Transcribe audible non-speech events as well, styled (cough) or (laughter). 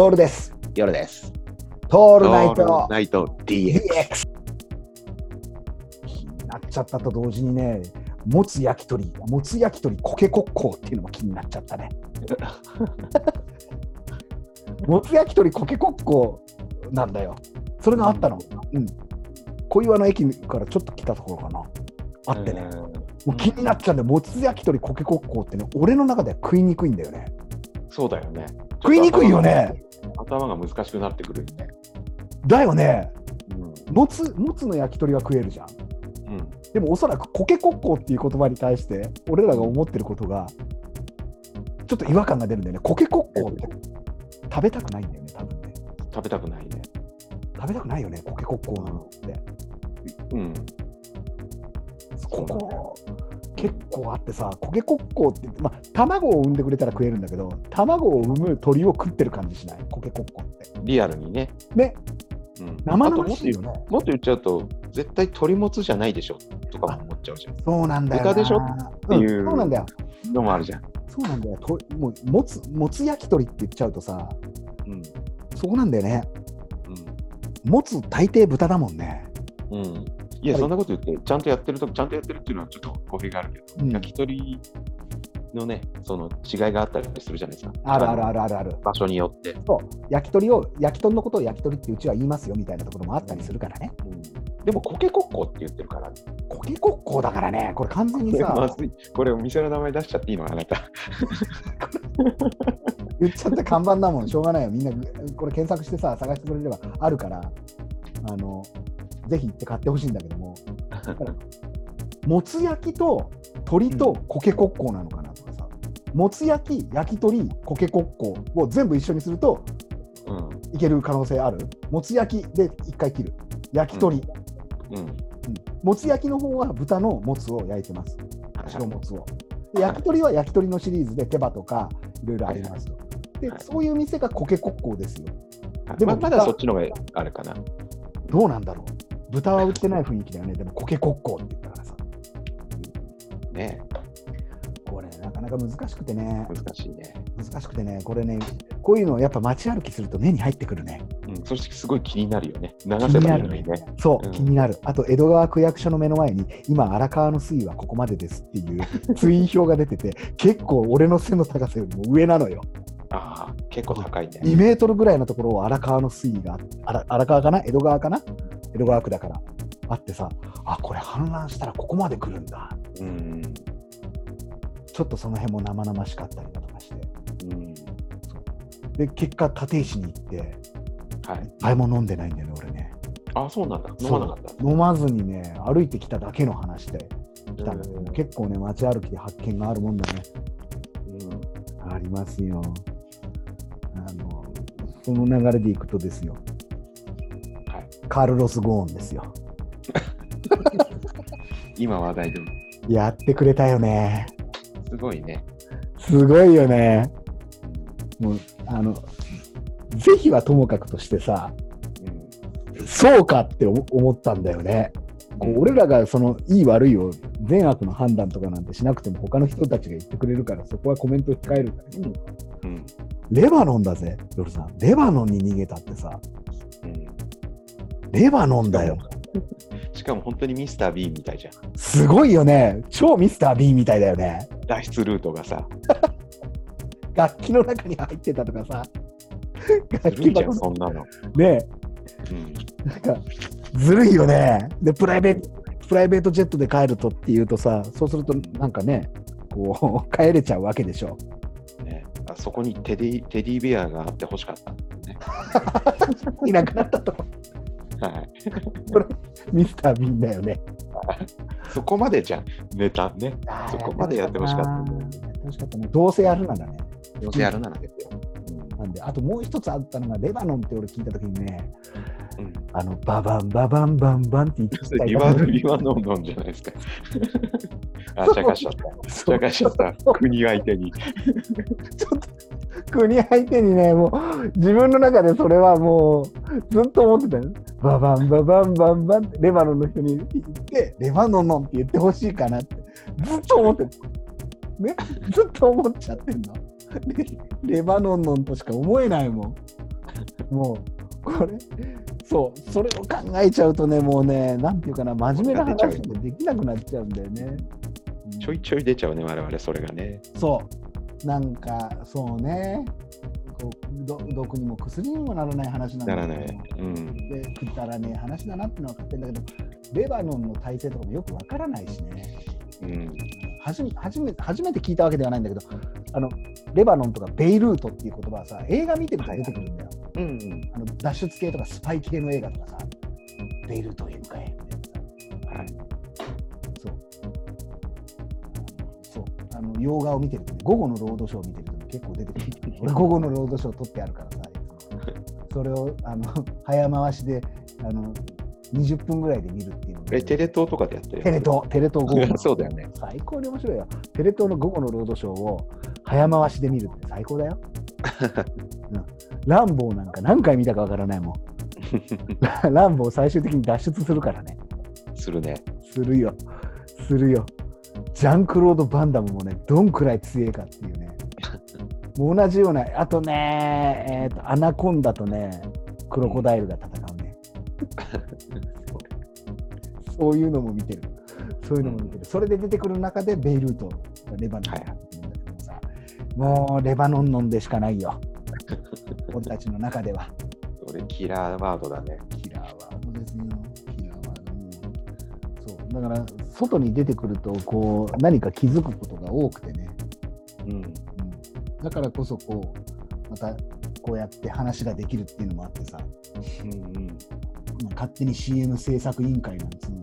トールです。夜です。トールナイトナイト DX。DX。気になっちゃったと同時にね、もつ焼き鳥、もつ焼き鳥コケコッコーっていうのも気になっちゃったね。(laughs) もつ焼き鳥コケコッコーなんだよ。それがあったの。うん。小岩の駅からちょっと来たところかな。あってね。もう気になっちゃうんだよ。もつ焼き鳥コケコッコーってね、俺の中では食いにくいんだよね。そうだよね。食いにくいよね。頭が難しくなってくるよね。だよね。うん。もつ、もつの焼き鳥は食えるじゃん。うん。でもおそらくコケコッコーっていう言葉に対して俺らが思ってることがちょっと違和感が出るんだよね。コケコッコーって食べたくないんだよね、多分ね。食べたくないね。食べたくないよね、コケコッコーなのって。うん。ここ結構あってさ、コケコッコーって、まあ、卵を産んでくれたら食えるんだけど、卵を産む鳥を食ってる感じしない、コケコッコーって。リアルにね。ね、うん。生あともっと言う々しいよね。もっと言っちゃうと、絶対鳥もつじゃないでしょ？とかも思っちゃうじゃん。そうなんだよな。豚でしょ？ていうそうなんだよ。のもあるじゃん。そうなんだよ。ともうもつもつ焼き鳥って言っちゃうとさ、うん。そこなんだよね。もつ大抵豚だもんね。うん。うん。いや、はいそんなこと言って、ちゃんとやってると、ちゃんとやってるっていうのはちょっと語弊があるけど、うん焼き鳥のね、その違いがあったりするじゃないですか。あるあるあるあるある。場所によって。そう焼き鳥を焼き鳥のことを焼き鳥ってうちは言いますよみたいなところもあったりするからね。うん、でも、コケコッコって言ってるから、コケコッコーだからね、これ完全にこれまさ、ずい。これお店の名前出しちゃっていいのあなた。(laughs) 言っちゃって看板だもん、しょうがないよ。みんなこれ検索してさ、探してくれればあるから、あのぜひ行って買ってほしいんだけども、もつ焼きと鳥とコケコッコーなのかなとかさ、もつ焼き、焼き鳥、コケコッコーを全部一緒にするとうん。いける可能性ある。もつ焼きで一回切る。焼き鳥。うん。もつ焼きの方は豚のもつを焼いてます。白もつを。で焼き鳥は焼き鳥のシリーズで手羽とかいろいろありますと。ではいそういう店がコケコッコーですよ。でもまだそっちの方があるかな。どうなんだろう豚は売ってない雰囲気だよね。でもコケコッコーって言ったからさ。ねこれなかなか難しくてね。難しいね。難しくてね。これね、こういうのやっぱ街歩きすると目に入ってくるね。うん。そしてすごい気になるよね。流気せにないるねばいのにね。。そう、うん気になる。あと、江戸川区役所の目の前に、今、荒川の水位はここまでですっていうツイン表が出てて、結構俺の背の高さよりも上なのよ。ああ、結構高いね。2メートルぐらいのところを荒川の水位が荒川かな？江戸川かな？江戸川区だからあってさあこれ氾濫したらここまで来るんだうん。ちょっとその辺も生々しかったりだとかしてうん。で結果立石に行ってはい。一杯も飲んでないんだよね俺ねあそうなんだ。飲まなかった。飲まずにね歩いてきただけの話で来たんだけど、うん結構ね街歩きで発見があるもんだねうんありますよあのその流れでいくとですよはい。カルロス・ゴーンですよ (laughs) 今話題でも。やってくれたよねすごいね。すごいよね。もう、あの、是非はともかくとしてさ、うん。そうかって思思ったんだよね。こう俺らがそのいい悪いを善悪の判断とかなんてしなくても他の人たちが言ってくれるからそこはコメント控えるんだけど、うん。レバノンだぜ、夜さん。レバノンに逃げたってさ、うん。レバノンだよ。しかも本当にミスター・ビーンみたいじゃん。すごいよね。超ミスター・ビーンみたいだよね。脱出ルートがさ、(laughs) 楽器の中に入ってたとかさ。楽器箱そんなの。ねうん。なんか、ずるいよね。で、プライベート、プライベートジェットで帰るとっていうとさ、そうするとなんかね、こう、(laughs) 帰れちゃうわけでしょ。ね、あそこにテディテディベアがあってほしかったね。(laughs) いなくなったと。はい。ミスター・ビーンだよね。(laughs) そこまでじゃん、ネタね。そこまでやってほしかったねやってほしかったね。どうせやるならね。どうせやるならですよ。なんで、あともう一つあったのが、レバノンって俺聞いたときにね、うん。うんあの、ババンババンバンバンって言ってたリワリワノンノンじゃないですか。(laughs) あ、ちゃかしちゃった。ちゃかしちゃった。国相手に。(laughs) ちょっと国相手にね、もう自分の中でそれはもうずっと思ってたよ。ババンババンバンバンってレバノンの人に言って、レバノンノンって言ってほしいかなってずっと思ってる。ね、ずっと思っちゃってんの。レレバノンノンとしか思えないもん。もう、これ、そう、それを考えちゃうとね、もうね、なんていうかな、真面目な話ができなくなっちゃうんだよね。ちょいちょい出ちゃうね、我々、それがね。そう、なんか、そうね、こうど毒にも薬にもならない話なんだけどない。うん。で、くだらねえ話だなってのは分かってるんだけど、レバノンの体制とかもよくわからないしね。うん。初め初め初めて聞いたわけではないんだけどあの、レバノンとかベイルートっていう言葉はさ、映画見てると出てくるんだよ。うん。あの脱出系とかスパイ系の映画とかさ、ベイルートへ向かえ洋画を見てるとね、午後のロードショーを見てるとね、結構出てくる。俺、(laughs) 午後のロードショー撮ってあるからさ、それを、あの、早回しで、あの、20分ぐらいで見るっていうえ、テレ東とかでやってるテレ東、テレ東午後の (laughs) そうだよね。最高に面白いよ。テレ東の午後のロードショーを早回しで見るって最高だよ。(laughs) うん、ランボーなんか何回見たかわからないもん。ランボー最終的に脱出するからね。するね。するよ。するよ。ジャンクロード・バンダムもね、どんくらい強いかっていうね。もう同じような、あとね、えーと、アナコンダとね、クロコダイルが戦うね。そういうのも見てる。そういうのも見てる。それで出てくる中で、ベイルートがレバノンに入ってくるんだけどさ、もうレバノン飲んでしかないよ。(laughs) 俺たちの中では。それキラーワードだね。そう。だから、外に出てくると、こう、何か気づくことが多くてね。うん。うん、だからこそ、こう、また、こうやって話ができるっていうのもあってさ、うんうん。まあ、勝手に CM 制作委員会なんつうの